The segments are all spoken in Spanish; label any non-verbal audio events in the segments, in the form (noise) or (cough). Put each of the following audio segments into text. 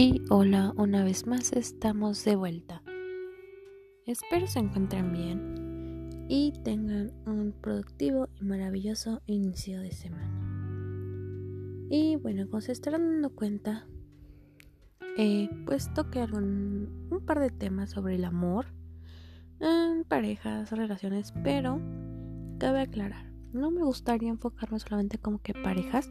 Y hola, una vez más estamos de vuelta. Espero se encuentren bien y tengan un productivo y maravilloso inicio de semana. Y bueno, como se estarán dando cuenta, eh, pues toqué algún, un par de temas sobre el amor, parejas, relaciones, pero cabe aclarar, no me gustaría enfocarme solamente como que parejas,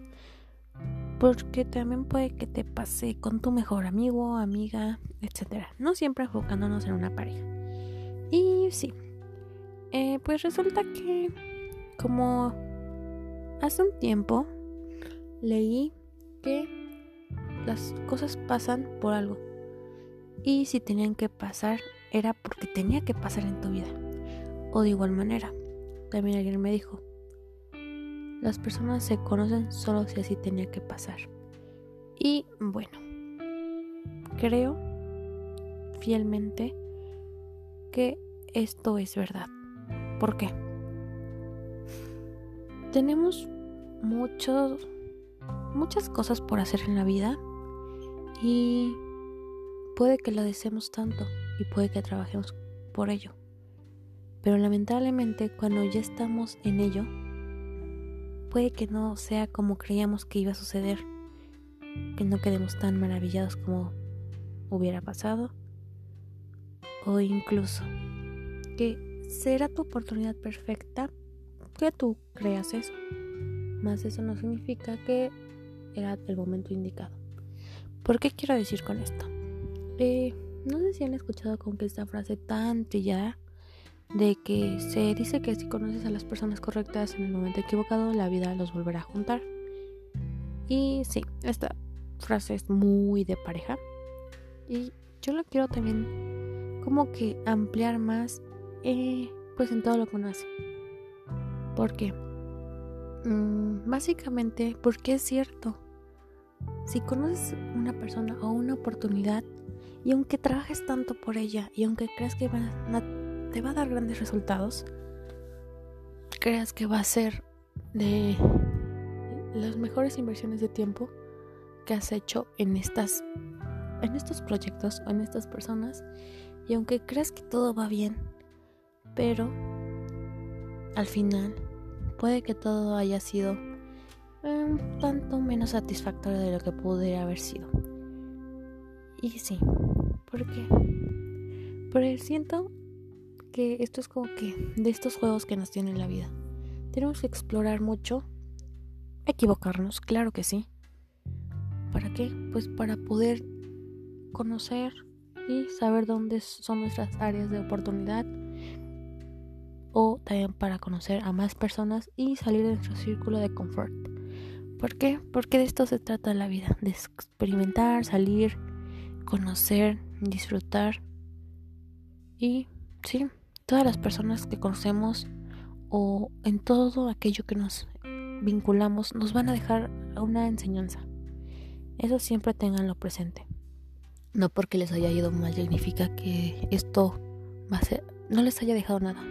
porque también puede que te pase con tu mejor amigo, amiga, etc. No siempre enfocándonos en una pareja. Y sí, eh, pues resulta que como hace un tiempo leí que las cosas pasan por algo. Y si tenían que pasar, era porque tenía que pasar en tu vida. O de igual manera, también alguien me dijo, las personas se conocen solo si así tenía que pasar. Y bueno, creo fielmente que esto es verdad. ¿Por qué? Tenemos muchos, muchas cosas por hacer en la vida y puede que la deseemos tanto y puede que trabajemos por ello. Pero lamentablemente cuando ya estamos en ello, puede que no sea como creíamos que iba a suceder, que no quedemos tan maravillados como hubiera pasado, o incluso que será tu oportunidad perfecta que tú creas eso. Más eso no significa que era el momento indicado. ¿Por qué quiero decir con esto? Eh, no sé si han escuchado con que esta frase tan trillada de que se dice que si conoces a las personas correctas en el momento equivocado, la vida los volverá a juntar. Y sí, esta frase es muy de pareja. Y yo lo quiero también como que ampliar más eh, pues en todo lo que uno hace. ¿Por qué? Mm, básicamente porque es cierto. Si conoces una persona o una oportunidad y aunque trabajes tanto por ella y aunque creas que van a te va a dar grandes resultados, creas que va a ser de las mejores inversiones de tiempo que has hecho en estas en estos proyectos o en estas personas y aunque creas que todo va bien, pero al final puede que todo haya sido un tanto menos satisfactorio de lo que pudiera haber sido. Y sí, ¿por qué? Porque esto es como que de estos juegos que nos tiene la vida. Tenemos que explorar mucho, equivocarnos, claro que sí. ¿Para qué? Pues para poder conocer y saber dónde son nuestras áreas de oportunidad o también para conocer a más personas y salir de nuestro círculo de confort. ¿Por qué? Porque de esto se trata la vida, de experimentar, salir, conocer, disfrutar y sí, todas las personas que conocemos o en todo aquello que nos vinculamos nos van a dejar una enseñanza. Eso siempre tenganlo presente. No porque les haya ido mal significa que esto va a ser, no les haya dejado nada.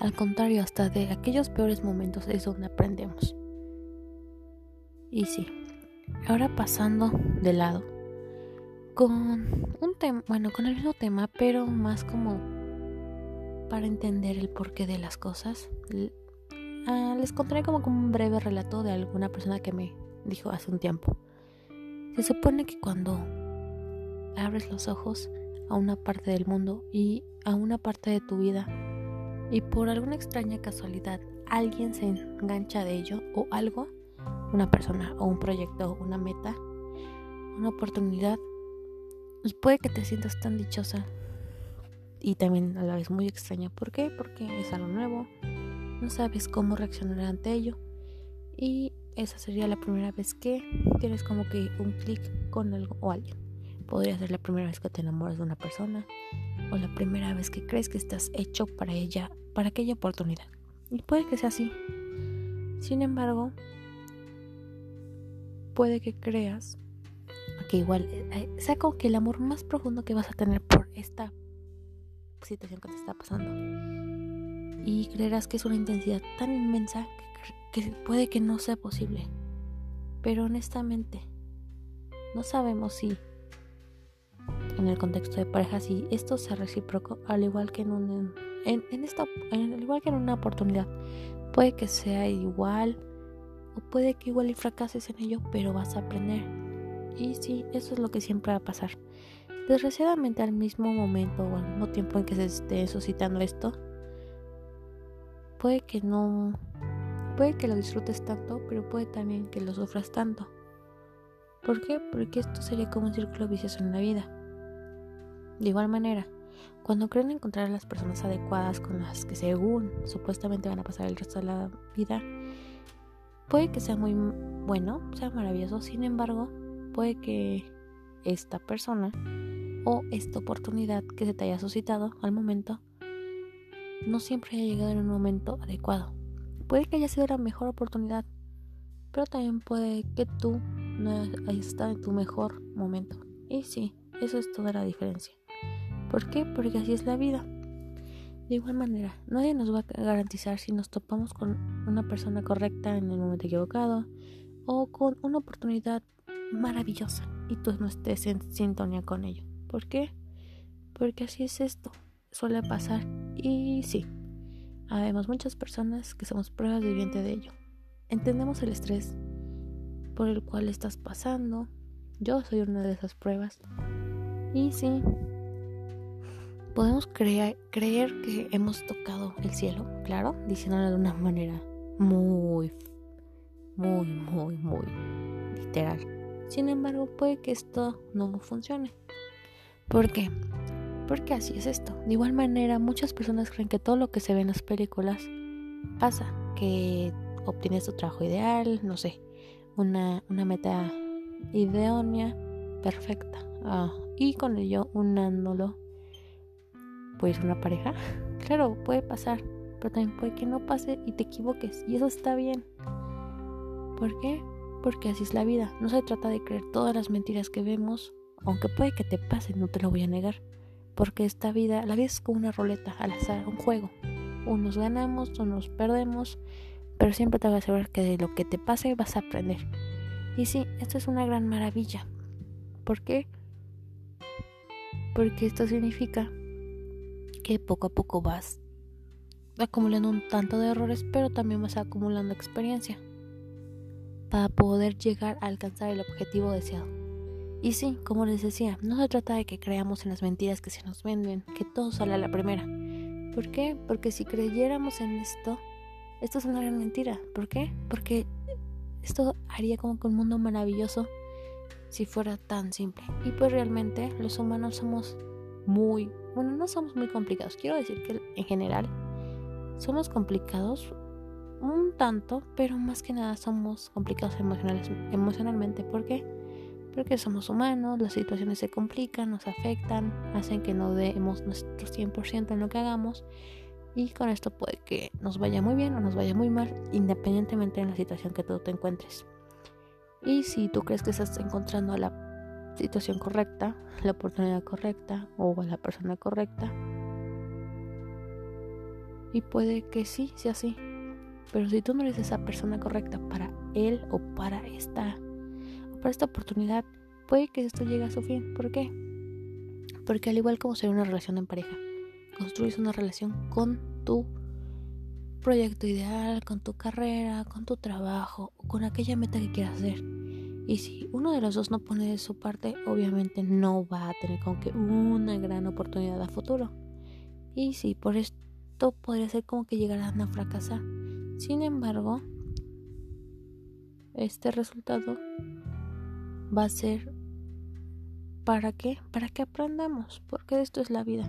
Al contrario, hasta de aquellos peores momentos es donde aprendemos. Y sí, ahora pasando de lado con un tema, bueno, con el mismo tema, pero más como para entender el porqué de las cosas. Ah, les contaré como, un breve relato de alguna persona que me dijo hace un tiempo. Se supone que cuando abres los ojos a una parte del mundo y a una parte de tu vida y por alguna extraña casualidad alguien se engancha de ello o algo, una persona o un proyecto, una meta, una oportunidad, y puede que te sientas tan dichosa y también a la vez muy extraña. ¿Por qué? Porque es algo nuevo, no sabes cómo reaccionar ante ello y esa sería la primera vez que tienes como que un clic con algo o alguien. Podría ser la primera vez que te enamoras de una persona o la primera vez que crees que estás hecho para ella, para aquella oportunidad. Y puede que sea así. Sin embargo, puede que creas que igual eh, sea como que el amor más profundo que vas a tener por esta situación que te está pasando. Y creerás que es una intensidad tan inmensa que, que puede que no sea posible. Pero honestamente, no sabemos si en el contexto de pareja si esto sea recíproco, al igual que en un en, en esta al igual que en una oportunidad. Puede que sea igual o puede que igual y fracases en ello, pero vas a aprender. Y sí, eso es lo que siempre va a pasar. Desgraciadamente al mismo momento o al mismo tiempo en que se esté suscitando esto, puede que no, puede que lo disfrutes tanto, pero puede también que lo sufras tanto. ¿Por qué? Porque esto sería como un círculo vicioso en la vida. De igual manera, cuando creen encontrar a las personas adecuadas con las que según supuestamente van a pasar el resto de la vida, puede que sea muy bueno, sea maravilloso, sin embargo, puede que esta persona o esta oportunidad que se te haya suscitado al momento no siempre haya llegado en un momento adecuado. Puede que haya sido la mejor oportunidad, pero también puede que tú no hayas estado en tu mejor momento. Y sí, eso es toda la diferencia. ¿Por qué? Porque así es la vida. De igual manera, nadie nos va a garantizar si nos topamos con una persona correcta en el momento equivocado o con una oportunidad maravillosa y tú no estés en sintonía con ello. ¿Por qué? Porque así es esto, suele pasar y sí, habemos muchas personas que somos pruebas vivientes de ello. Entendemos el estrés por el cual estás pasando, yo soy una de esas pruebas y sí, podemos creer, creer que hemos tocado el cielo, claro, diciéndolo de una manera muy, muy, muy, muy literal. Sin embargo, puede que esto no funcione. ¿Por qué? Porque así es esto. De igual manera, muchas personas creen que todo lo que se ve en las películas pasa, que obtienes tu trabajo ideal, no sé, una, una meta idónea, perfecta, ah, y con ello unándolo, pues una pareja. (laughs) Claro, puede pasar, pero también puede que no pase y te equivoques, y eso está bien. ¿Por qué? Porque así es la vida. No se trata de creer todas las mentiras que vemos aunque puede que te pase, no te lo voy a negar. Porque esta vida, la vida es como una roleta al azar, un juego. Unos ganamos, unos perdemos, pero siempre te voy a asegurar que de lo que te pase vas a aprender. Y sí, esto es una gran maravilla. ¿Por qué? Porque esto significa que poco a poco vas acumulando un tanto de errores, pero también vas acumulando experiencia para poder llegar a alcanzar el objetivo deseado. Y sí, como les decía, no se trata de que creamos en las mentiras que se nos venden, que todo sale a la primera. ¿Por qué? Porque si creyéramos en esto, esto es una gran mentira. ¿Por qué? Porque esto haría como que un mundo maravilloso si fuera tan simple. Y pues realmente los humanos somos muy, bueno, no somos muy complicados. Quiero decir que en general somos complicados un tanto, pero más que nada somos complicados emocionalmente. ¿Por qué? porque somos humanos, las situaciones se complican, nos afectan, hacen que no demos nuestro 100% en lo que hagamos y con esto puede que nos vaya muy bien o nos vaya muy mal, independientemente de la situación que tú te encuentres. Y si tú crees que estás encontrando la situación correcta, la oportunidad correcta o la persona correcta, y puede que sí sea así, pero si tú no eres esa persona correcta para él o para esta para esta oportunidad puede que esto llegue a su fin. ¿Por qué? Porque al igual como ser una relación en pareja, construyes una relación con tu proyecto ideal, con tu carrera, con tu trabajo o con aquella meta que quieras hacer. Y si uno de los dos no pone de su parte, obviamente no va a tener como que una gran oportunidad a futuro. Y sí, por esto podría ser como que llegarán a fracasar. Sin embargo, este resultado va a ser ¿para qué? Para que aprendamos, porque esto es la vida.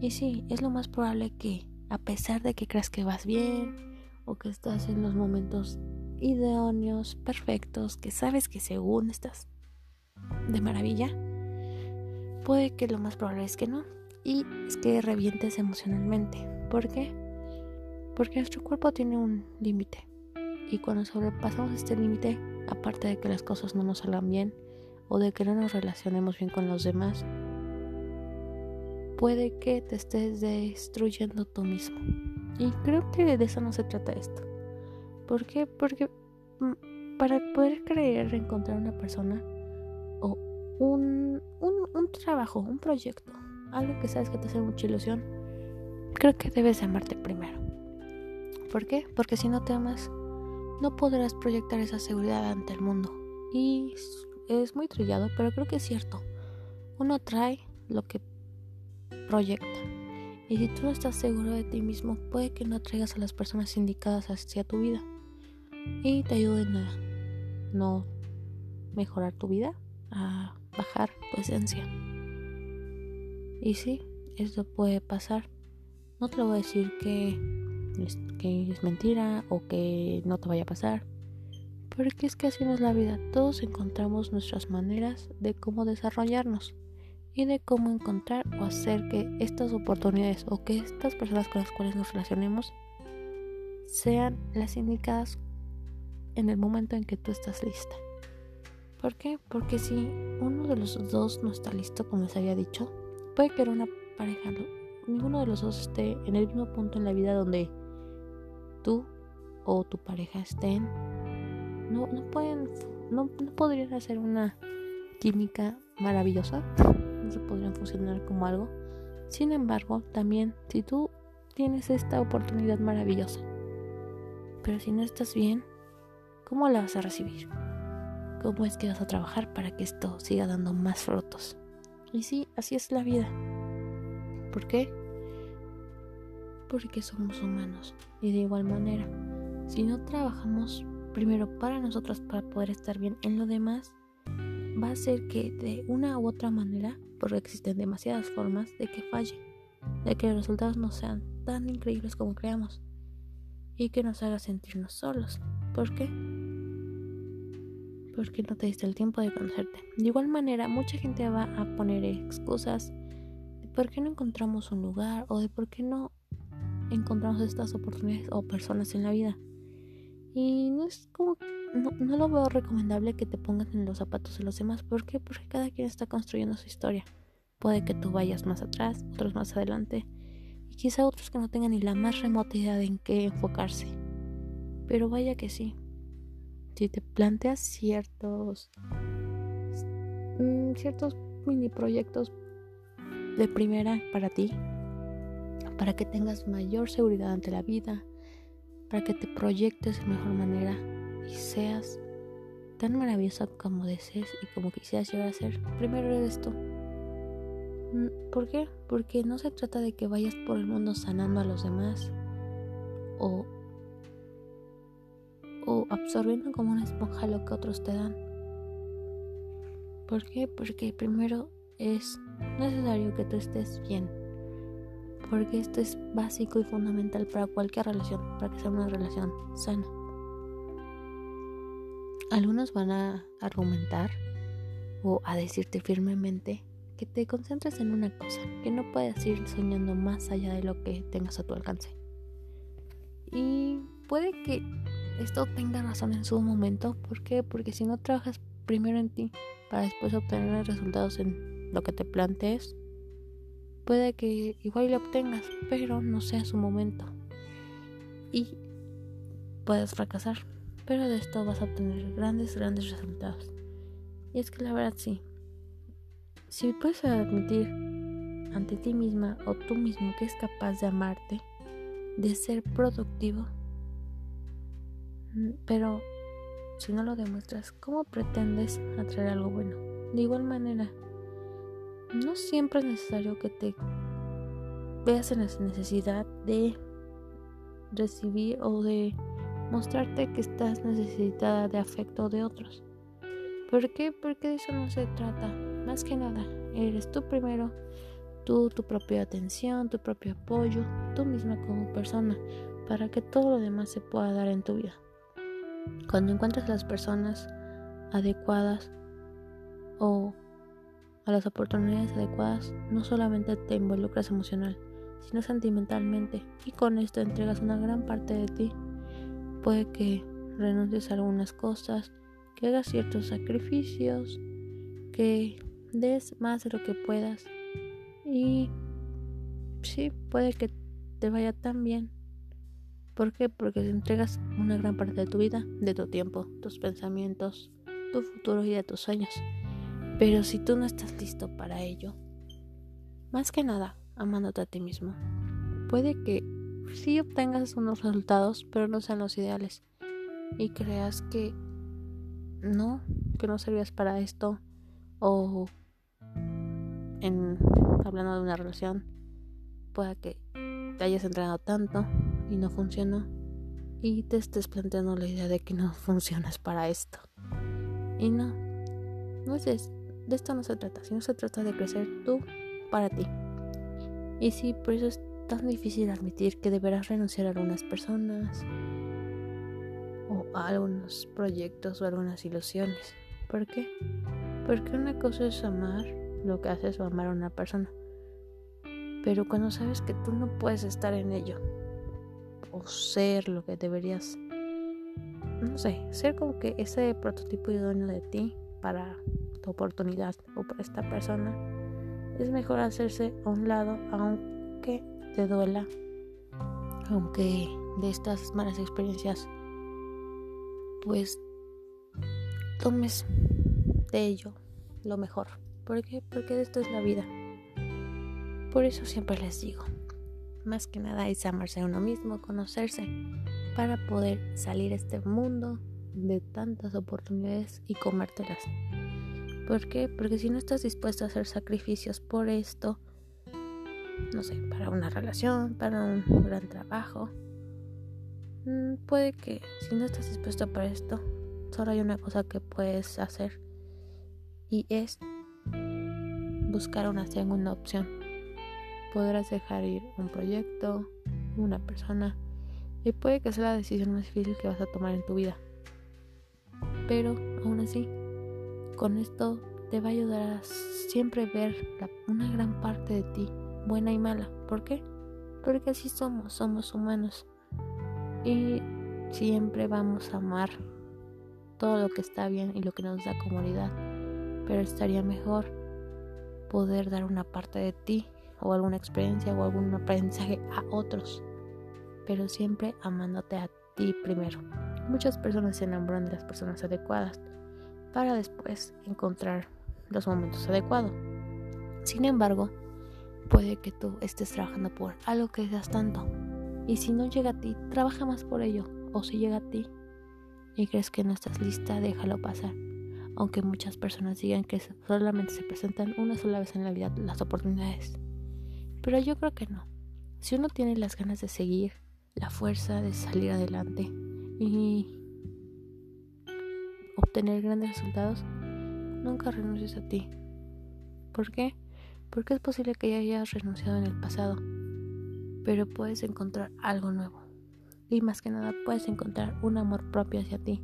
Y sí, es lo más probable que, a pesar de que creas que vas bien o que estás en los momentos idóneos, perfectos, que sabes que según estás de maravilla, puede que lo más probable es que no. Y es que revientes emocionalmente. ¿Por qué? Porque nuestro cuerpo tiene un límite. Y cuando sobrepasamos este límite, aparte de que las cosas no nos salgan bien o de que no nos relacionemos bien con los demás, puede que te estés destruyendo tú mismo. Y creo que de eso no se trata esto. ¿Por qué? Porque mm, para poder creer encontrar una persona o un, un, trabajo, un proyecto, algo que sabes que te hace mucha ilusión, creo que debes amarte primero. ¿Por qué? Porque si no te amas, no podrás proyectar esa seguridad ante el mundo. Y es muy trillado, pero creo que es cierto. Uno trae lo que proyecta. Y si tú no estás seguro de ti mismo, puede que no traigas a las personas indicadas hacia tu vida y te ayuden a no mejorar tu vida, a bajar tu esencia. Y sí, esto puede pasar. No te lo voy a decir que que es mentira o que no te vaya a pasar. Porque es que así no es la vida. Todos encontramos nuestras maneras de cómo desarrollarnos y de cómo encontrar o hacer que estas oportunidades o que estas personas con las cuales nos relacionemos sean las indicadas en el momento en que tú estás lista. ¿Por qué? Porque si uno de los dos no está listo, como les había dicho, puede que una pareja, ninguno de los dos esté en el mismo punto en la vida donde tú o tu pareja estén. No, no pueden, no, no podrían hacer una química maravillosa, (laughs) no se podrían fusionar como algo. Sin embargo, también si tú tienes esta oportunidad maravillosa, pero si no estás bien, ¿cómo la vas a recibir? cómo es que vas a trabajar para que esto siga dando más frutos. Y sí, así es la vida. ¿Por qué? Porque somos humanos. Y de igual manera, si no trabajamos primero para nosotros para poder estar bien en lo demás, va a ser que de una u otra manera, porque existen demasiadas formas de que falle, de que los resultados no sean tan increíbles como creamos y que nos haga sentirnos solos. ¿Por qué? porque no te diste el tiempo de conocerte. De igual manera, mucha gente va a poner excusas de por qué no encontramos un lugar o de por qué no encontramos estas oportunidades o personas en la vida. Y no es como, no, no lo veo recomendable que te pongas en los zapatos de los demás. ¿Por qué? Porque cada quien está construyendo su historia. Puede que tú vayas más atrás, otros más adelante, y quizá otros que no tengan ni la más remota idea de en qué enfocarse. Pero vaya que sí, si te planteas ciertos mm, ciertos mini proyectos de primera para ti para que tengas mayor seguridad ante la vida para que te proyectes de mejor manera y seas tan maravillosa como desees y como quisieras llegar a ser primero eres tú mm, ¿por qué? porque no se trata de que vayas por el mundo sanando a los demás o o absorbiendo como una esponja lo que otros te dan. ¿Por qué? Porque primero es necesario que tú estés bien. Porque esto es básico y fundamental para cualquier relación, para que sea una relación sana. Algunos van a argumentar o a decirte firmemente que te concentres en una cosa, que no puedes ir soñando más allá de lo que tengas a tu alcance. Y puede que esto tenga razón en su momento. ¿Por qué? Porque si no trabajas primero en ti para después obtener resultados en lo que te plantees, puede que igual lo obtengas, pero no sea su momento. Y puedes fracasar, pero de esto vas a obtener grandes, grandes resultados. Y es que la verdad sí. Si puedes admitir ante ti misma o tú mismo que es capaz de amarte, de ser productivo, pero si no lo demuestras, ¿cómo pretendes atraer algo bueno? De igual manera, no siempre es necesario que te veas en la necesidad de recibir o de mostrarte que estás necesitada de afecto de otros. ¿Por qué? Porque de eso no se trata. Más que nada, eres tú primero, tú, tu propia atención, tu propio apoyo, tú misma como persona, para que todo lo demás se pueda dar en tu vida. Cuando encuentras las personas adecuadas o a las oportunidades adecuadas, no solamente te involucras emocional, sino sentimentalmente y con esto entregas una gran parte de ti. Puede que renuncies a algunas cosas, que hagas ciertos sacrificios, que des más de lo que puedas y sí, puede que te vaya tan bien ¿Por qué? Porque te entregas una gran parte de tu vida, de tu tiempo, tus pensamientos, tu futuro y de tus sueños. Pero si tú no estás listo para ello, más que nada, amándote a ti mismo, puede que sí obtengas unos resultados, pero no sean los ideales. Y creas que no, que no servías para esto. O en hablando de una relación, pueda que te hayas entrenado tanto y no funcionó. Y te estés planteando la idea de que no (laughs) funcionas para esto. Y no, no es de esto no se trata, sino se trata de crecer tú para ti. Y sí, por eso es tan difícil admitir que deberás renunciar a algunas personas o a algunos proyectos o algunas ilusiones. ¿Por qué? Porque una cosa es amar lo que haces o amar a una persona. Pero cuando sabes que tú no puedes estar en ello o ser lo que deberías, no sé, ser como que ese prototipo idóneo de ti para oportunidad o para esta persona, es mejor hacerse a un lado aunque te duela, aunque de estas malas experiencias pues tomes de ello lo mejor. ¿Por qué? Porque esto es la vida. Por eso siempre les digo, más que nada es amarse a uno mismo, conocerse, para poder salir a este mundo de tantas oportunidades y comértelas. ¿Por qué? Porque si no estás dispuesto a hacer sacrificios por esto, no sé, para una relación, para un gran trabajo, mm, puede que si no estás dispuesto para esto, solo hay una cosa que puedes hacer y es buscar una segunda opción. Podrás dejar ir un proyecto, una persona, y puede que sea la decisión más difícil que vas a tomar en tu vida. Pero aún así, con esto te va a ayudar a siempre ver una gran parte de ti, buena y mala. ¿Por qué? Porque así somos, somos humanos. Y siempre vamos a amar todo lo que está bien y lo que nos da comodidad. Pero estaría mejor poder dar una parte de ti o alguna experiencia o algún aprendizaje a otros. Pero siempre amándote a ti primero. Muchas personas se enamoran de las personas adecuadas para después encontrar los momentos adecuados. Sin embargo, puede que tú estés trabajando por algo que deseas tanto y si no llega a ti, trabaja más por ello. O si llega a ti y crees que no estás lista, déjalo pasar. Aunque muchas personas digan que solamente se presentan una sola vez en la vida las oportunidades. Pero yo creo que no. Si uno tiene las ganas de seguir, la fuerza de salir adelante y obtener grandes resultados, nunca renuncies a ti. ¿Por qué? Porque es posible que ya hayas renunciado en el pasado, pero puedes encontrar algo nuevo. Y más que nada puedes encontrar un amor propio hacia ti.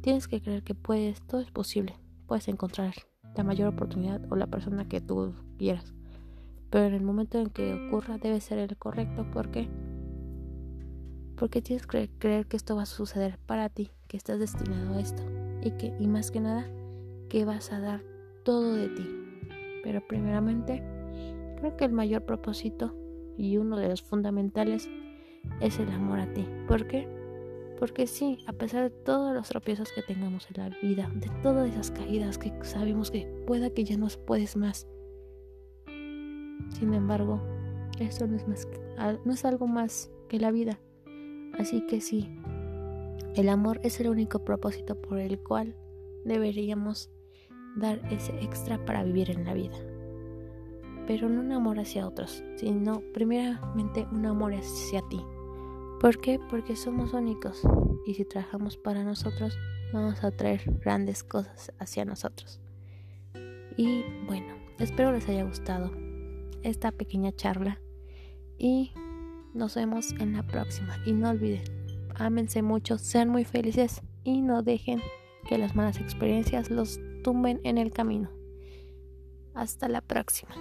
Tienes que creer que puedes, todo es posible. Puedes encontrar la mayor oportunidad o la persona que tú quieras. Pero en el momento en que ocurra debe ser el correcto. ¿Por qué? Porque tienes que creer que esto va a suceder para ti, que estás destinado a esto. Y que, y más que nada, que vas a dar todo de ti. Pero primeramente, creo que el mayor propósito y uno de los fundamentales es el amor a ti. ¿Por qué? Porque sí, a pesar de todos los tropiezos que tengamos en la vida, de todas esas caídas que sabemos que pueda que ya no puedes más. Sin embargo, esto no es, más, no es algo más que la vida. Así que sí, el amor es el único propósito por el cual deberíamos dar ese extra para vivir en la vida. Pero no un amor hacia otros, sino primeramente un amor hacia ti. ¿Por qué? Porque somos únicos y si trabajamos para nosotros vamos a traer grandes cosas hacia nosotros. Y bueno, espero les haya gustado esta pequeña charla y nos vemos en la próxima. Y no olviden, ámense mucho, sean muy felices y no dejen que las malas experiencias los tumben en el camino. Hasta la próxima.